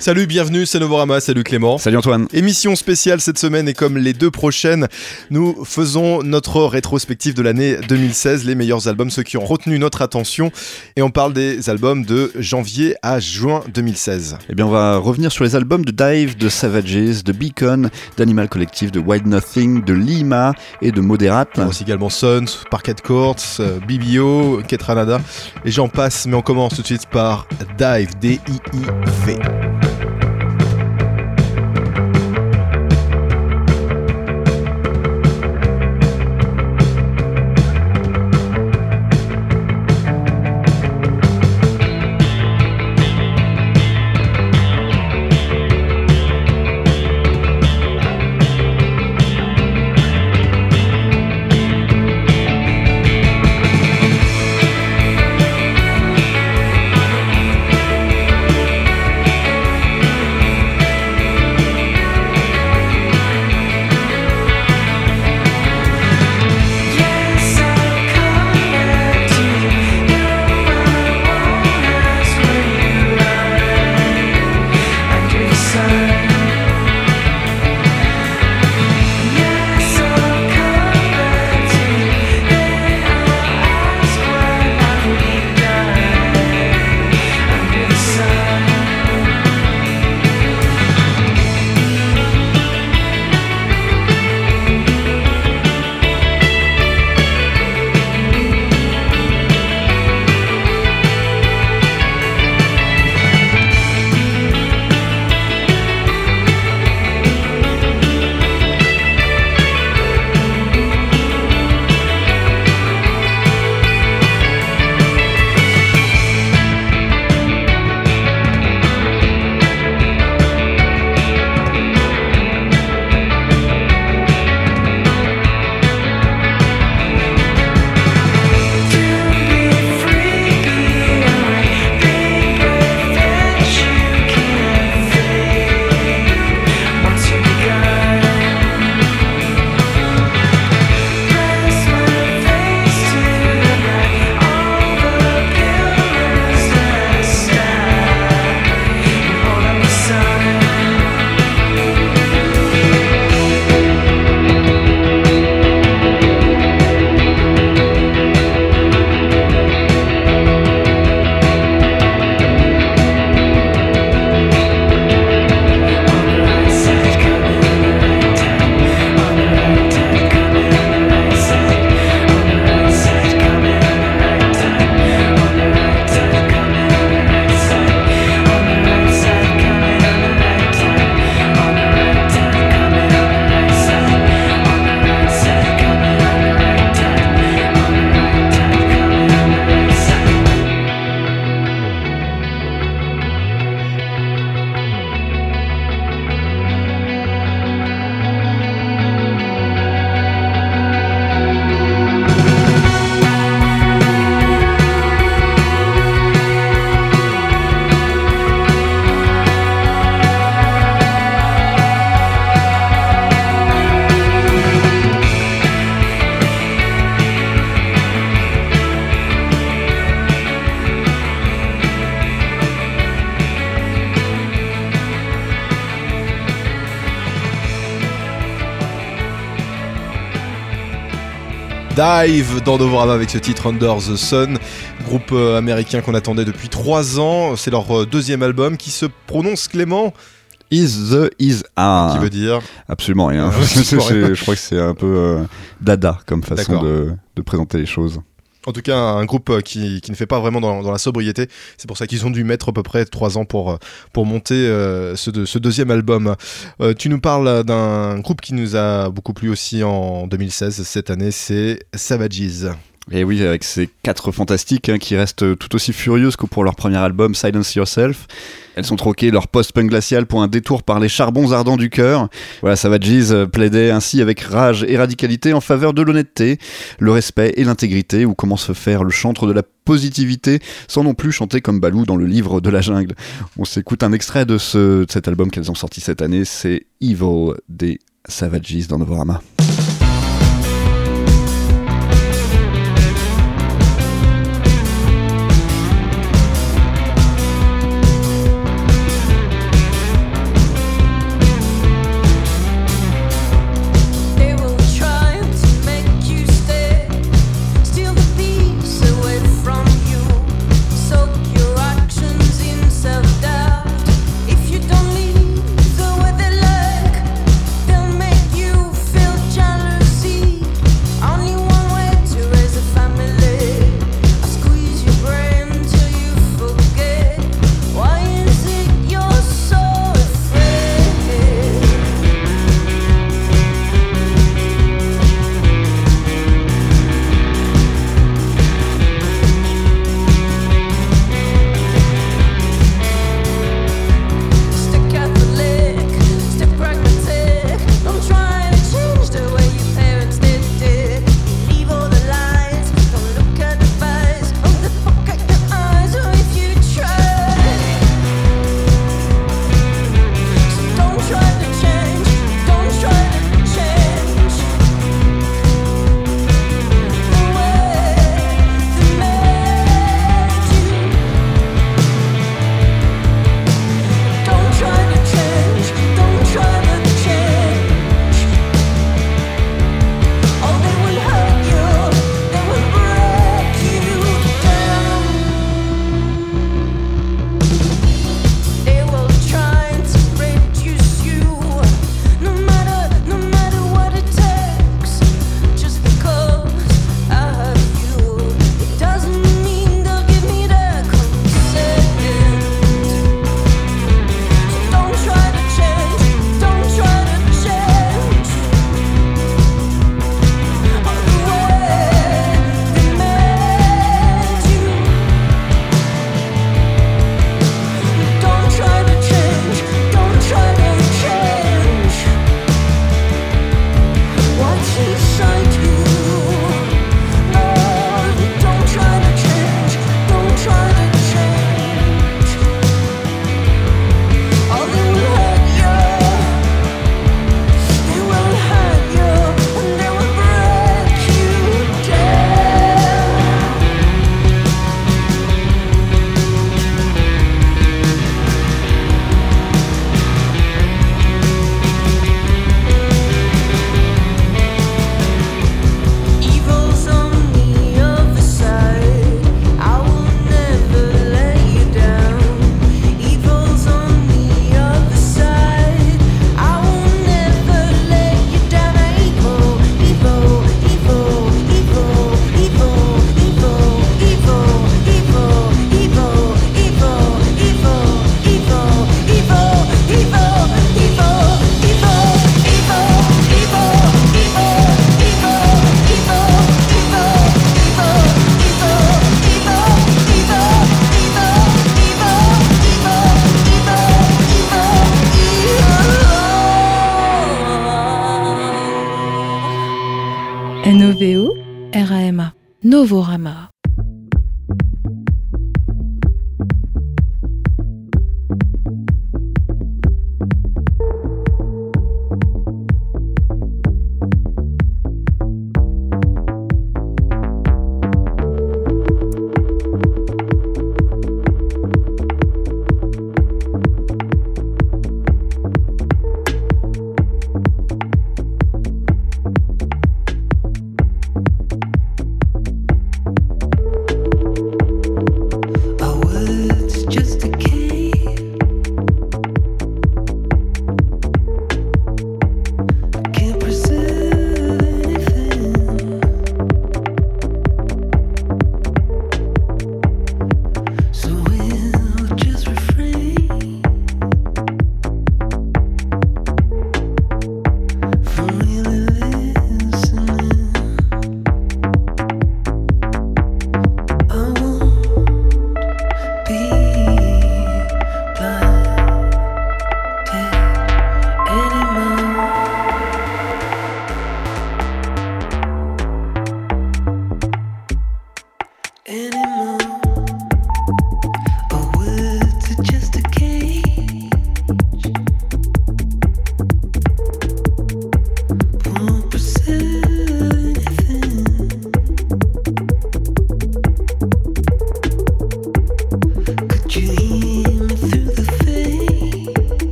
Salut, bienvenue, c'est Novorama, salut Clément. Salut Antoine. Émission spéciale cette semaine et comme les deux prochaines, nous faisons notre rétrospective de l'année 2016, les meilleurs albums, ceux qui ont retenu notre attention. Et on parle des albums de janvier à juin 2016. Eh bien, on va revenir sur les albums de Dive, de Savages, de Beacon, d'Animal Collective, de Wild Nothing, de Lima et de Moderate. On aussi également Sons, Parquet Courts, euh, BBO, Ketranada et j'en passe, mais on commence tout de suite par Dive, D-I-I-V. Dive dans Novorama avec ce titre Under the Sun, groupe euh, américain qu'on attendait depuis 3 ans. C'est leur euh, deuxième album qui se prononce Clément? Is the is a. Qui veut dire? Absolument rien. je crois que c'est un peu euh, dada comme façon de, de présenter les choses. En tout cas, un groupe euh, qui, ne fait pas vraiment dans, la sobriété. C'est pour ça qu'ils ont dû mettre à peu près trois ans pour, euh, monter euh, ce, ce, deuxième album. tu nous parles d'un groupe qui nous a beaucoup plu aussi en 2016. Cette année, c'est Savages. Et oui, avec ces quatre fantastiques hein, qui restent tout aussi furieuses que pour leur premier album Silence Yourself. Elles sont troquées leur post-punk glacial pour un détour par les charbons ardents du cœur. Voilà, Savages euh, plaidait ainsi avec rage et radicalité en faveur de l'honnêteté, le respect et l'intégrité, ou comment se faire le chantre de la positivité sans non plus chanter comme Balou dans le livre de la jungle. On s'écoute un extrait de, de cet album qu'elles ont sorti cette année, c'est Evil des Savages dans Novorama.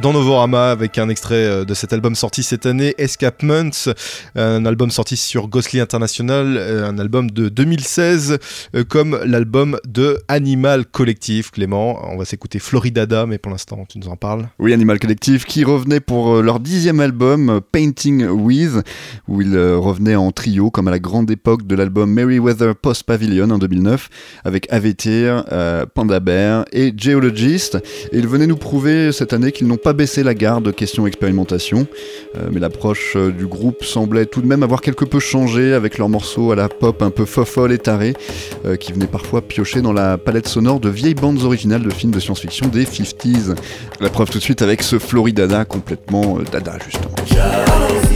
Dans Novorama avec un extrait euh, de cet album sorti cette année, Escapements, un album sorti sur Ghostly International, euh, un album de 2016, euh, comme l'album de Animal Collective. Clément, on va s'écouter Floridada, mais pour l'instant, tu nous en parles. Oui, Animal Collective qui revenait pour leur dixième album, Painting With, où ils revenaient en trio, comme à la grande époque de l'album Merryweather Post Pavilion en 2009, avec Avetir, Panda Bear et Geologist. Ils venaient nous prouver cette année qu'ils n'ont pas baissé la garde question expérimentation, euh, mais l'approche euh, du groupe semblait tout de même avoir quelque peu changé avec leurs morceaux à la pop un peu fofolle et tarée, euh, qui venaient parfois piocher dans la palette sonore de vieilles bandes originales de films de science-fiction des 50s. La preuve tout de suite avec ce Floridada complètement dada justement.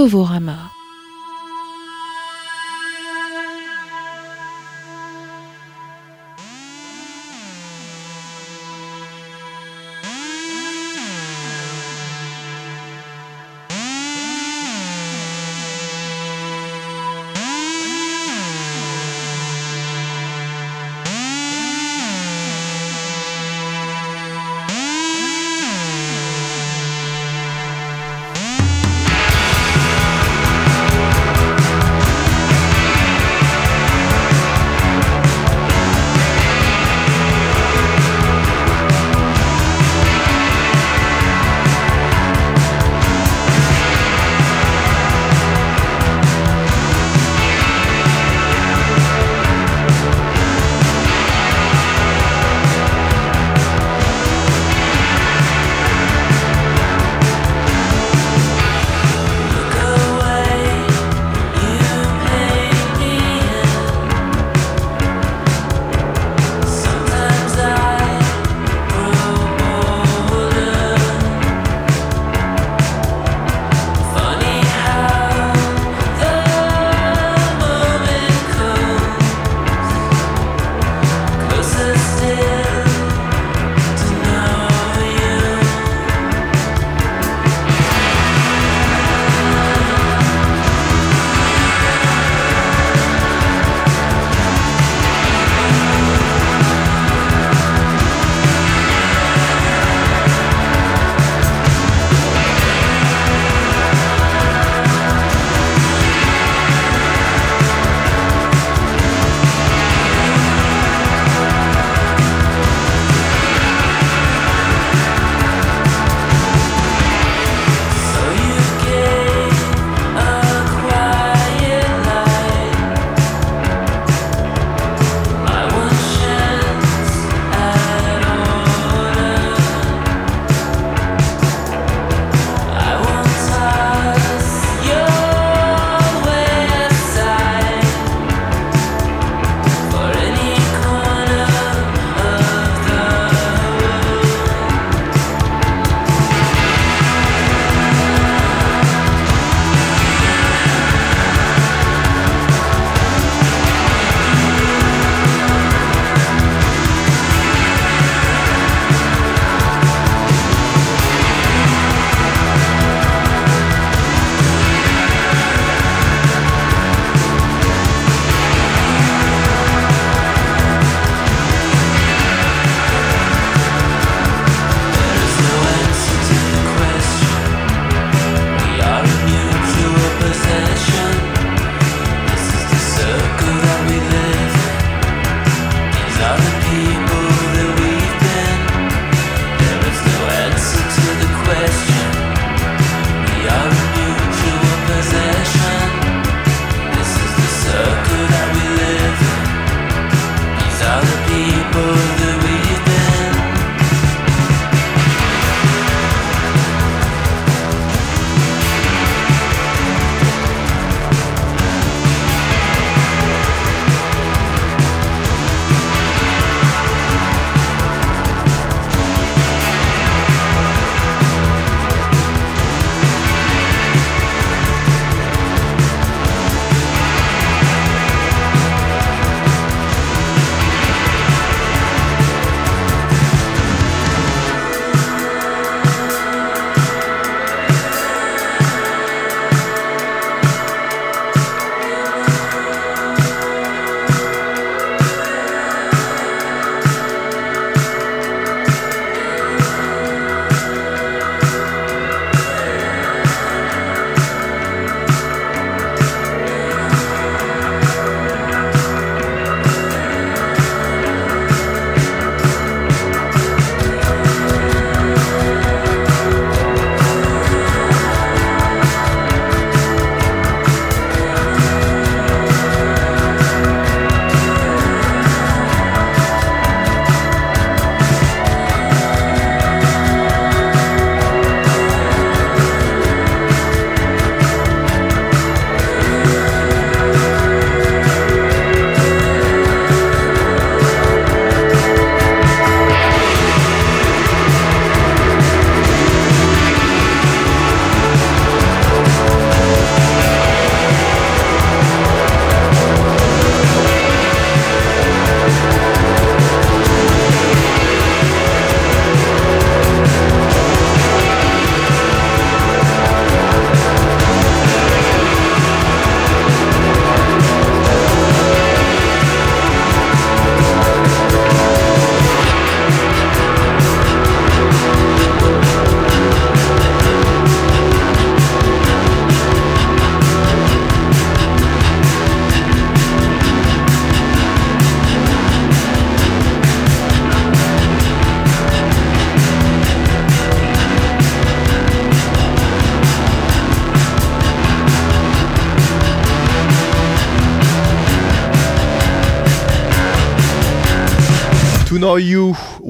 Novorama.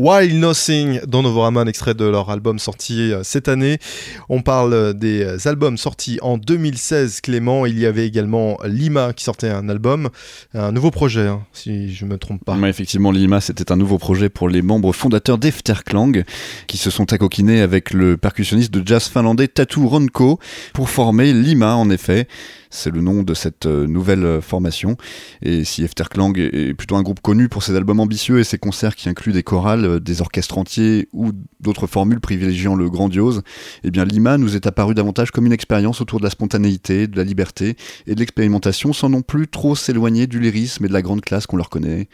While Nothing, dans Novorama, un extrait de leur album sorti euh, cette année. On parle des euh, albums sortis en 2016, Clément. Il y avait également Lima qui sortait un album, un nouveau projet, hein, si je ne me trompe pas. effectivement, Lima, c'était un nouveau projet pour les membres fondateurs d'Efterklang, qui se sont accoquinés avec le percussionniste de jazz finlandais Tatu Ronko pour former Lima, en effet. C'est le nom de cette euh, nouvelle euh, formation. Et si Efterklang est plutôt un groupe connu pour ses albums ambitieux et ses concerts qui incluent des chorales, euh, des orchestres entiers ou d'autres formules privilégiant le grandiose, eh bien Lima nous est apparu davantage comme une expérience autour de la spontanéité, de la liberté et de l'expérimentation sans non plus trop s'éloigner du lyrisme et de la grande classe qu'on leur connaît.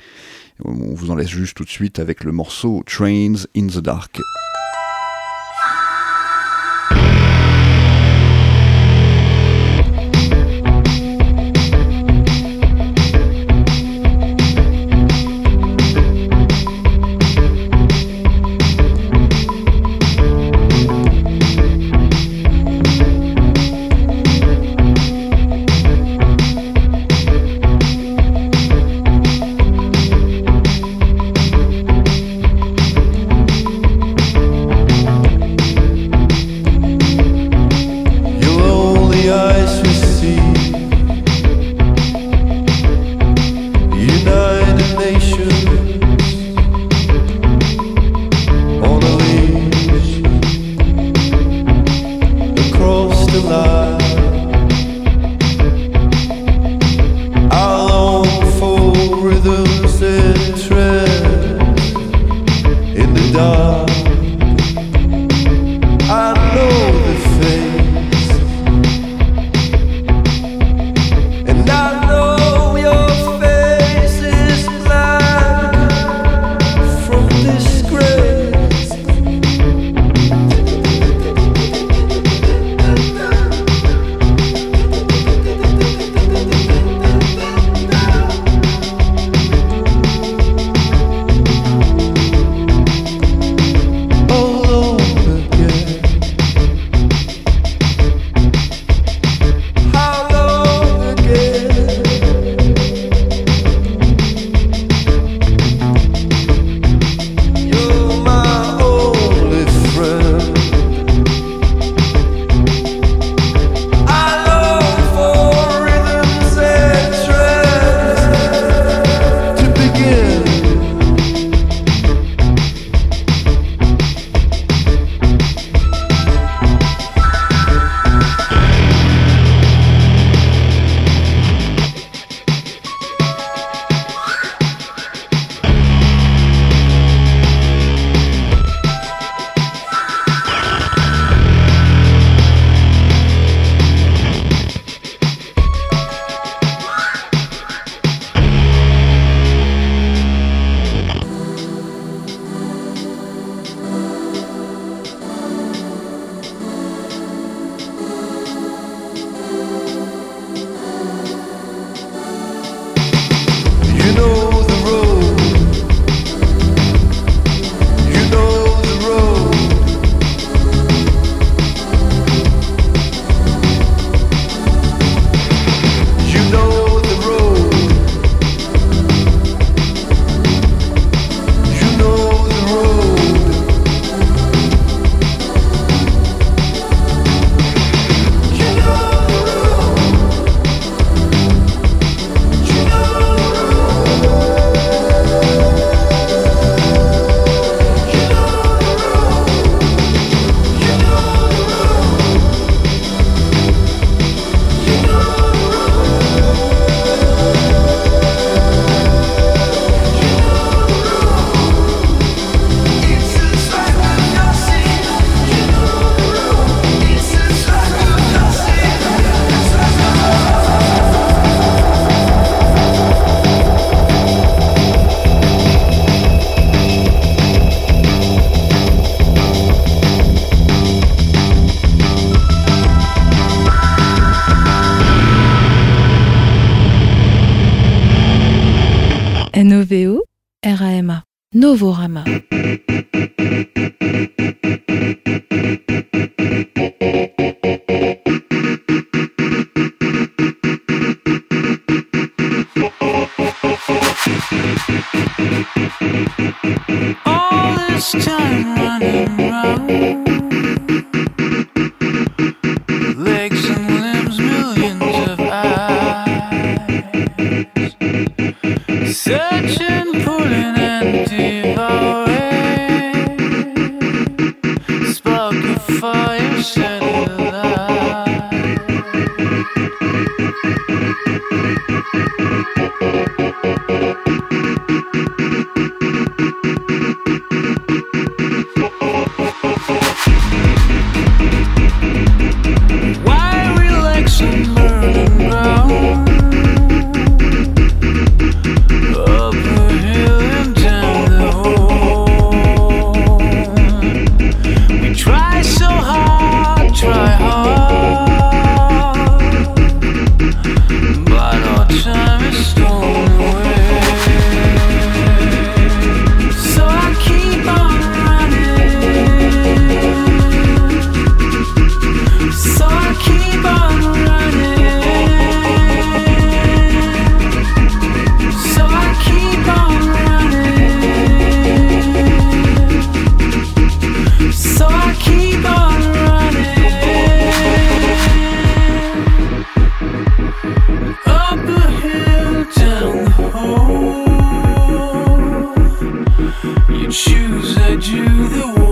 On vous en laisse juste tout de suite avec le morceau Trains in the Dark. Novorama. Choose, I do the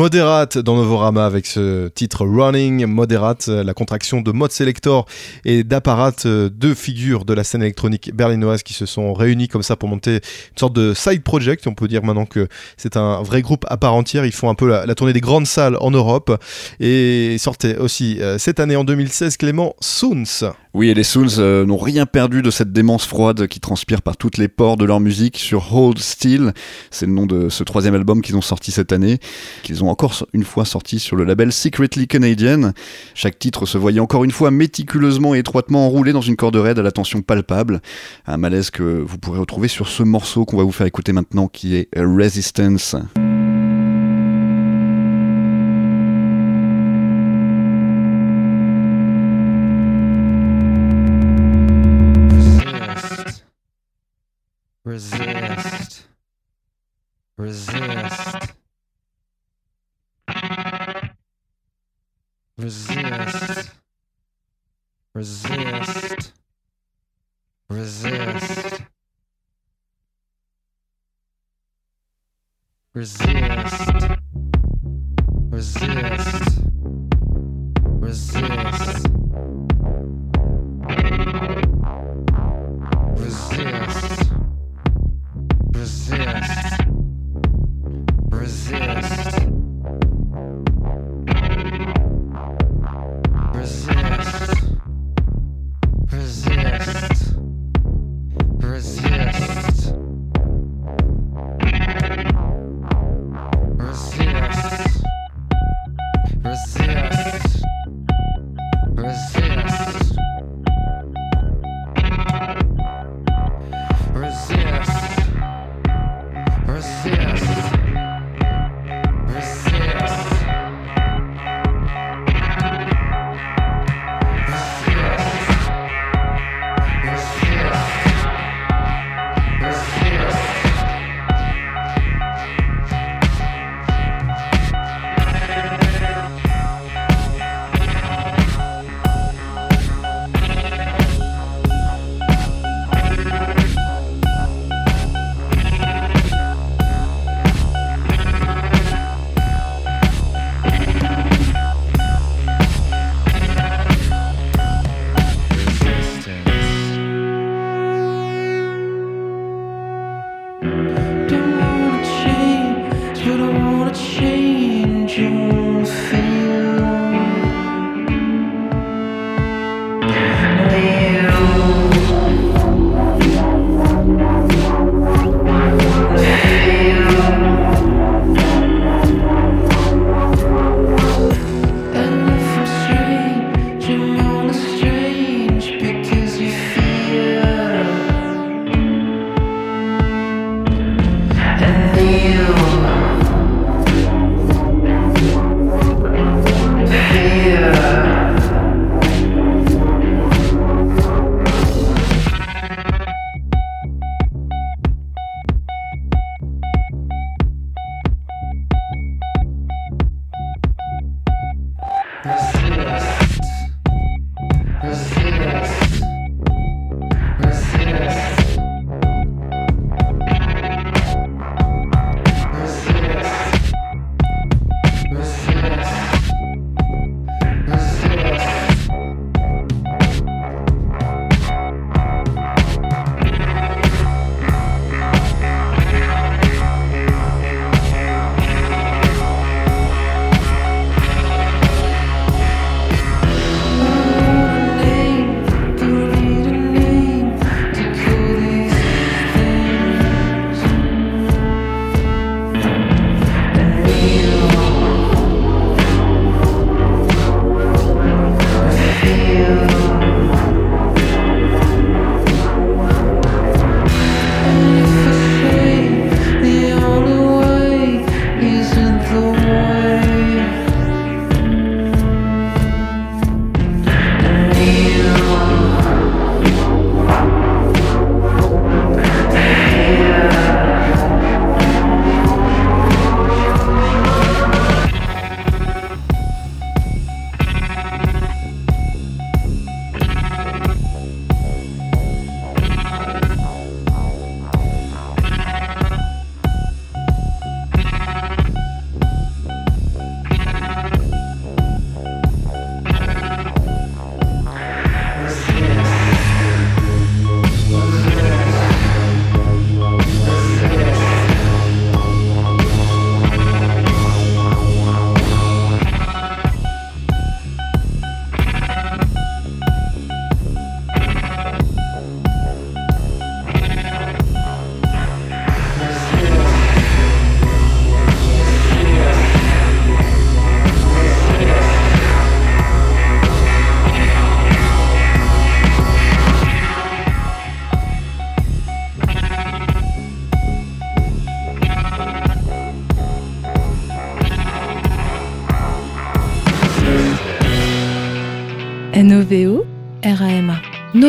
Moderate dans Novorama avec ce titre Running. Moderate, euh, la contraction de Mode Selector et d'Apparat, euh, deux figures de la scène électronique berlinoise qui se sont réunies comme ça pour monter une sorte de side project. On peut dire maintenant que c'est un vrai groupe à part entière. Ils font un peu la, tournée des grandes salles en Europe et sortaient aussi euh, cette année en 2016 Clément Soons. Oui, et les Soons n'ont rien perdu de cette démence froide qui transpire par toutes les pores de leur musique sur Hold Still. C'est le nom de ce troisième album qu'ils ont sorti cette année, qu'ils ont encore une fois sorti sur le label Secretly Canadian. Chaque titre se voyait encore une fois méticuleusement et étroitement enroulé dans une corde raide à la tension palpable. Un malaise que vous pourrez retrouver sur ce morceau qu'on va vous faire écouter maintenant qui est Resistance. Resist. Resist. Resist. Resist. Resist. Resist. Resist. Resist. resist.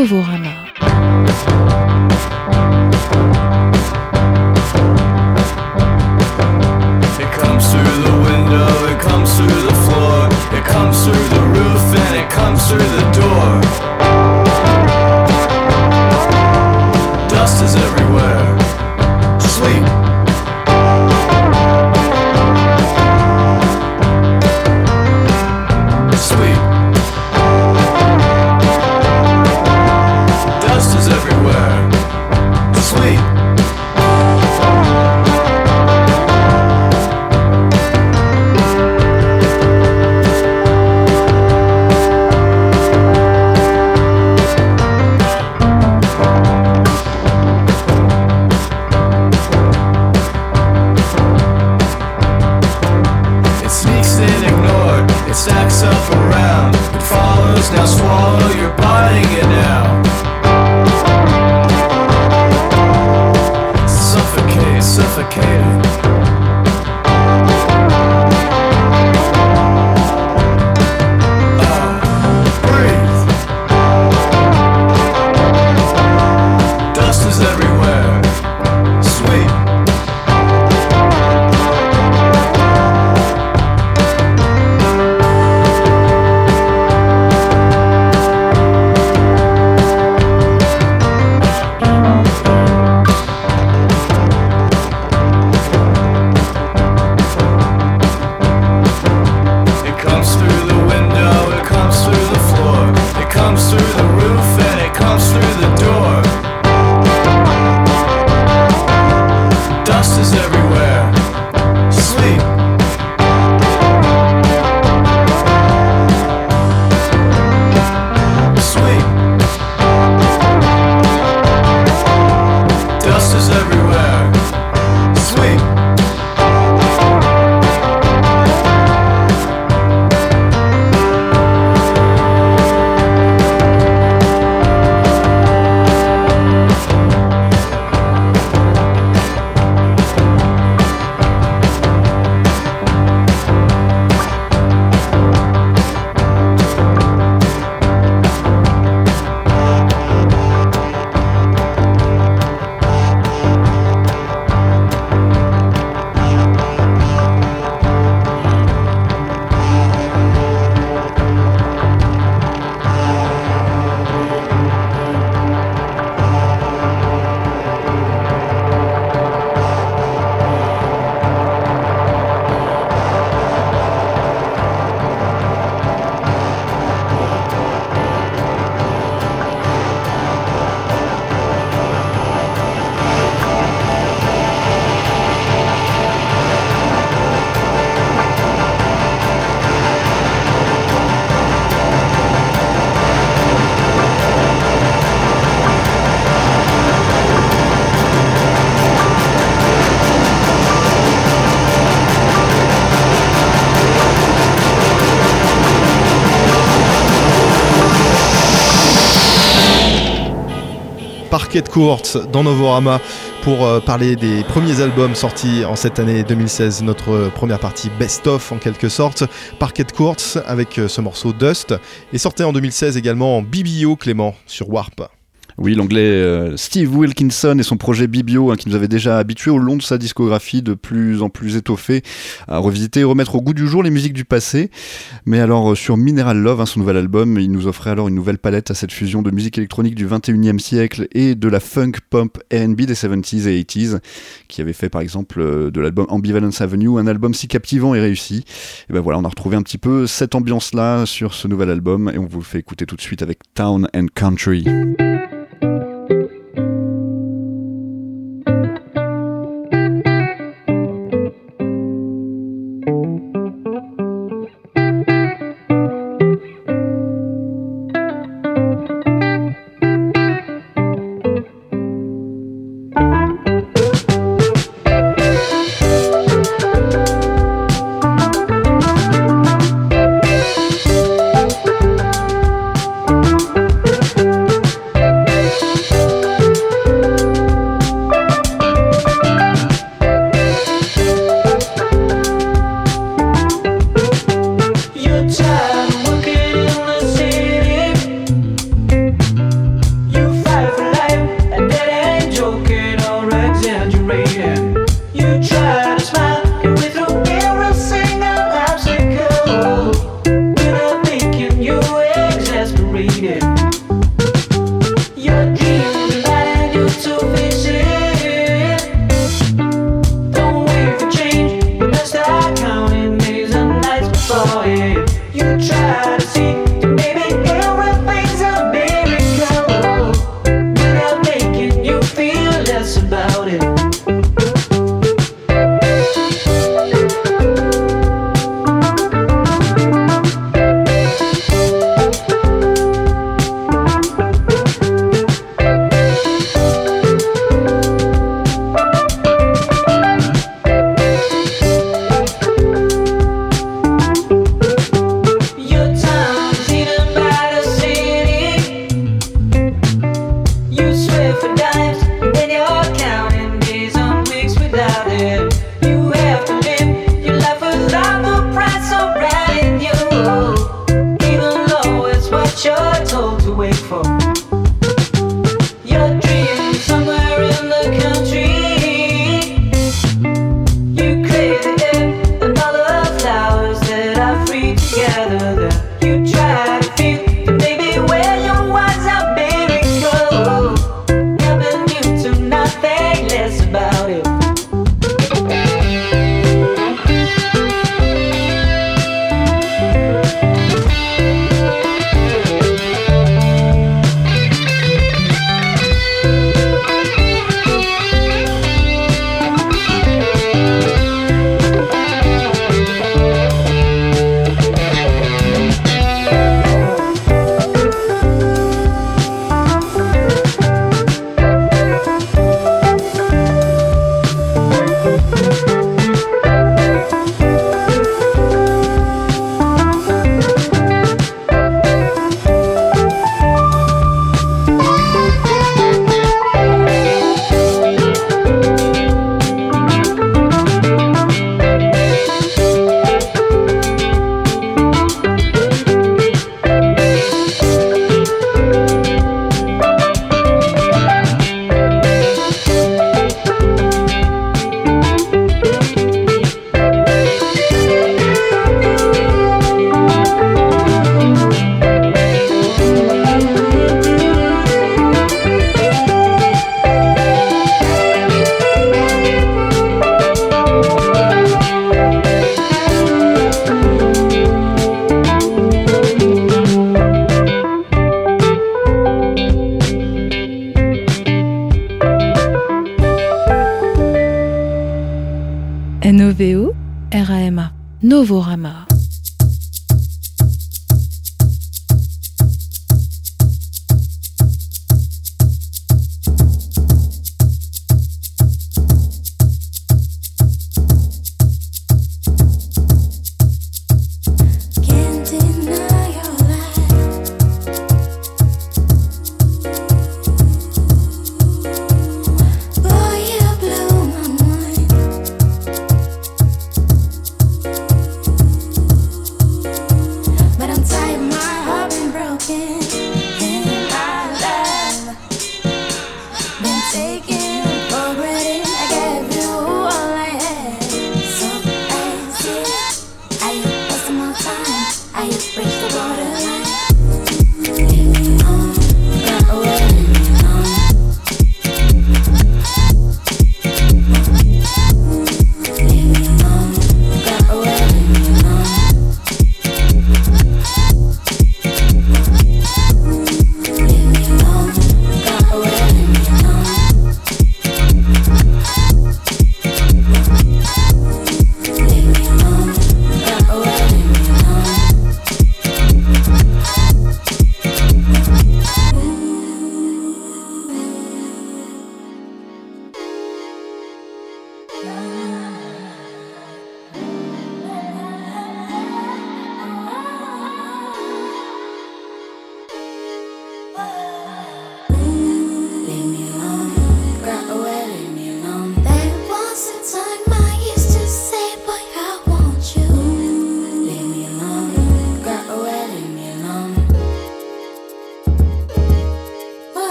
Novorama Parquet Court dans Novorama pour euh, parler des premiers albums sortis en cette année 2016, notre première partie best-of en quelque sorte. Parquet Court avec euh, ce morceau Dust et sorti en 2016 également en BBO Clément sur Warp. Oui, l'anglais euh, Steve Wilkinson et son projet Bibio, hein, qui nous avait déjà habitués au long de sa discographie de plus en plus étoffée à revisiter et remettre au goût du jour les musiques du passé. Mais alors euh, sur Mineral Love, hein, son nouvel album, il nous offrait alors une nouvelle palette à cette fusion de musique électronique du 21e siècle et de la funk pop R&B des 70s et 80s, qui avait fait par exemple euh, de l'album Ambivalence Avenue un album si captivant et réussi. Et ben voilà, on a retrouvé un petit peu cette ambiance-là sur ce nouvel album et on vous le fait écouter tout de suite avec Town and Country.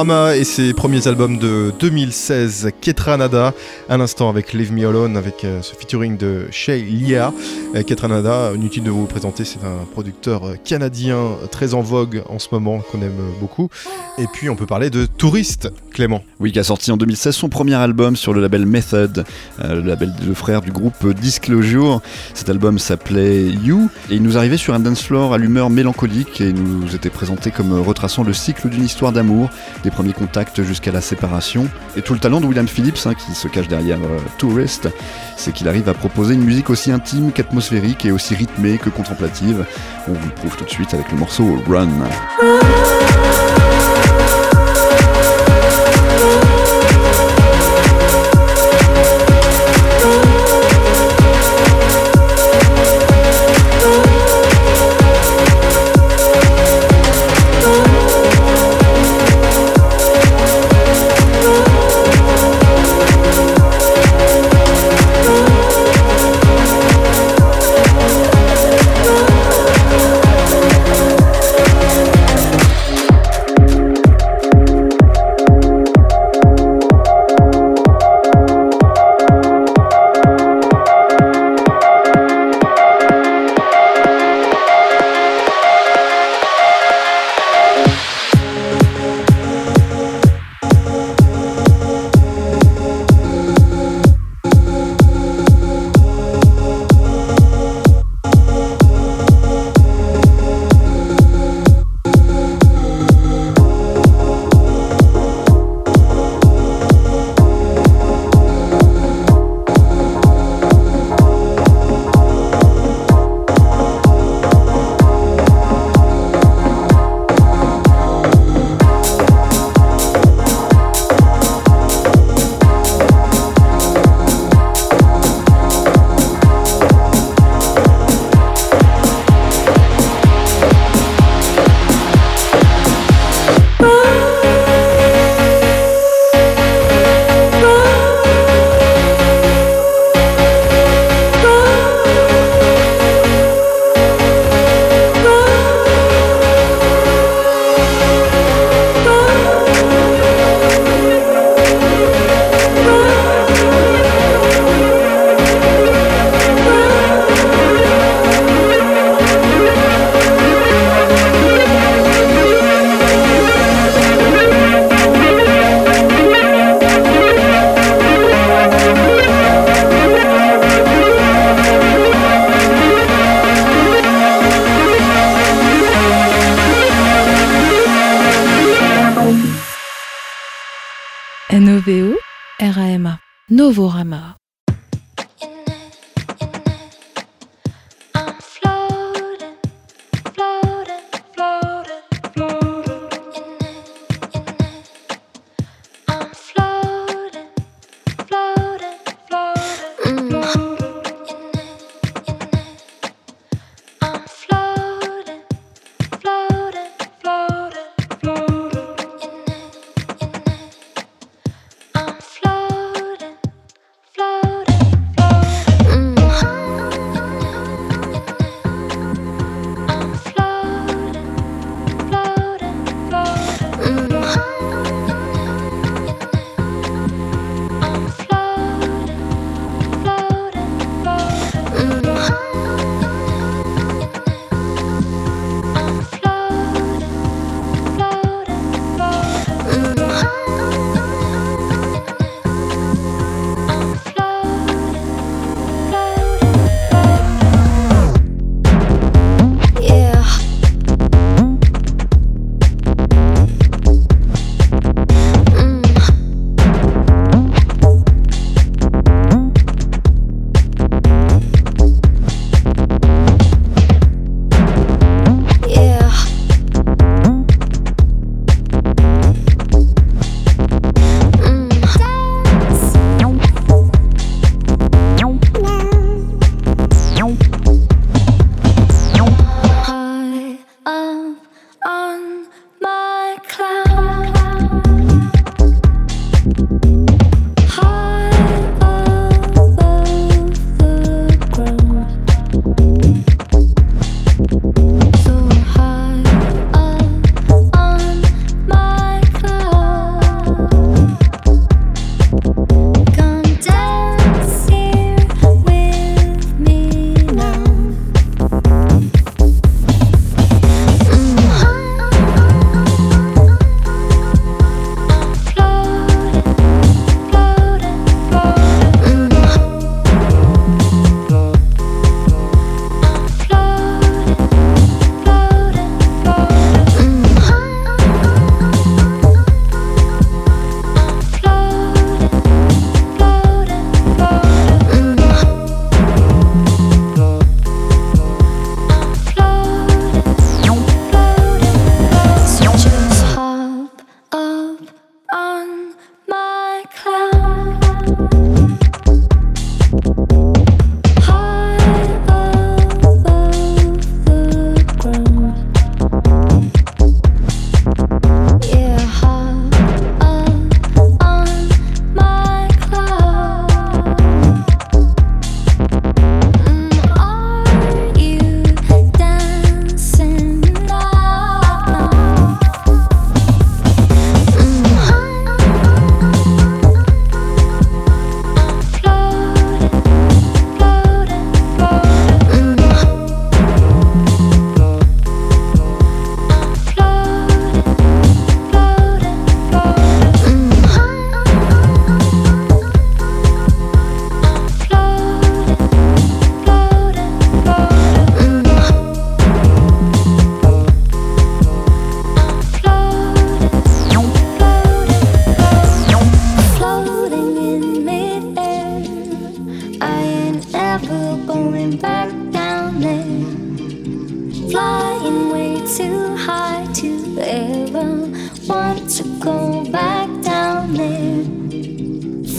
Et ses premiers albums de 2016, Ketranada, à l'instant avec Leave Me Alone, avec euh, ce featuring de Shay Lia. Euh, Ketranada, inutile de vous présenter, c'est un producteur euh, canadien très en vogue en ce moment, qu'on aime beaucoup. Et puis on peut parler de Touriste, Clément. Oui, qui a sorti en 2016 son premier album sur le label Method, le label des deux frères du groupe Disclosure. Cet album s'appelait You et il nous arrivait sur un dance floor à l'humeur mélancolique et nous était présenté comme retraçant le cycle d'une histoire d'amour, premiers contacts jusqu'à la séparation. Et tout le talent de William Phillips, hein, qui se cache derrière euh, Tourist, c'est qu'il arrive à proposer une musique aussi intime qu'atmosphérique et aussi rythmée que contemplative. On vous le prouve tout de suite avec le morceau Run.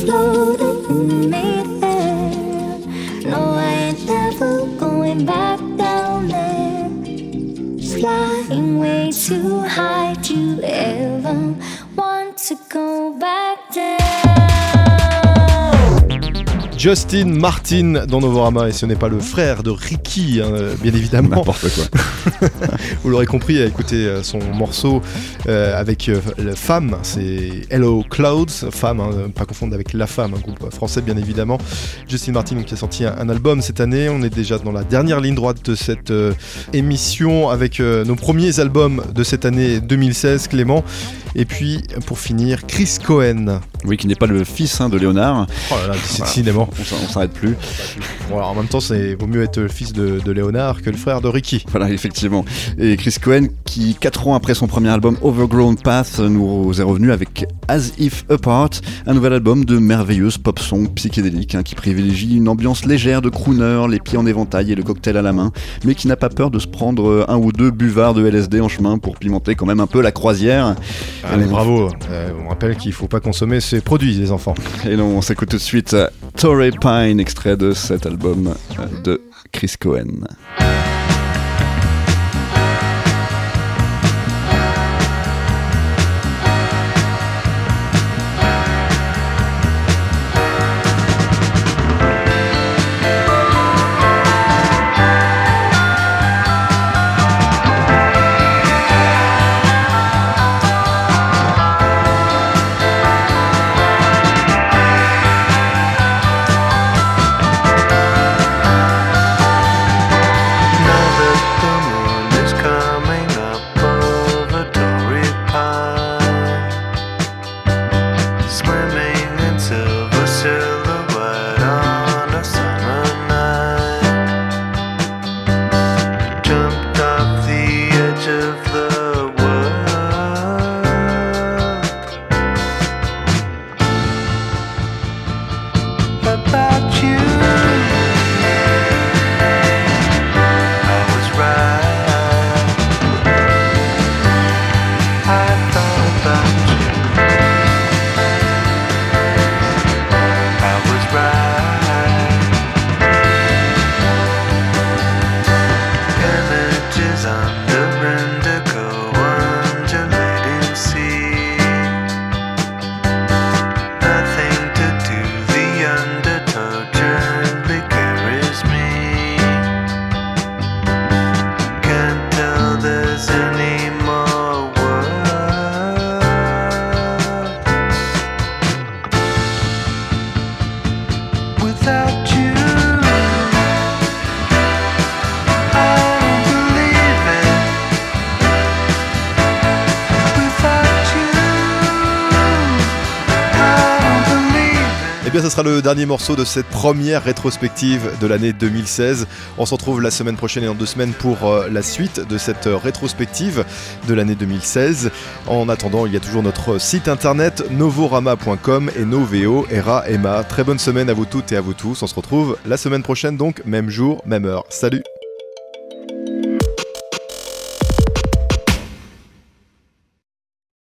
Floating Justin Martin dans Novorama et ce n'est pas le frère de Ricky, hein, bien évidemment. N'importe quoi. Vous l'aurez compris à écouter euh, son morceau euh, avec euh, la femme, c'est Hello Clouds, femme, hein, pas confondre avec La Femme, un groupe français bien évidemment. Justin Martin qui a sorti un, un album cette année, on est déjà dans la dernière ligne droite de cette euh, émission avec nos premiers albums de cette année 2016, Clément. Et puis pour finir, Chris Cohen Oui, qui n'est pas le fils hein, de Léonard. Oh là là, décidément. On s'arrête plus. Bon, alors en même temps, c'est vaut mieux être le fils de, de Léonard que le frère de Ricky. Voilà, effectivement. Et Chris Cohen, qui 4 ans après son premier album Overgrown Path, nous est revenu avec As If Apart, un nouvel album de merveilleuse pop song psychédélique hein, qui privilégie une ambiance légère de crooner, les pieds en éventail et le cocktail à la main, mais qui n'a pas peur de se prendre un ou deux buvards de LSD en chemin pour pimenter quand même un peu la croisière. Allez, bravo. Euh, on rappelle qu'il faut pas consommer ces produits, les enfants. Et non, on s'écoute tout de suite euh, Pine, extrait de cet album de Chris Cohen. Bien, ce sera le dernier morceau de cette première rétrospective de l'année 2016. On se retrouve la semaine prochaine et dans deux semaines pour euh, la suite de cette euh, rétrospective de l'année 2016. En attendant, il y a toujours notre site internet novorama.com et Emma. Très bonne semaine à vous toutes et à vous tous. On se retrouve la semaine prochaine, donc même jour, même heure. Salut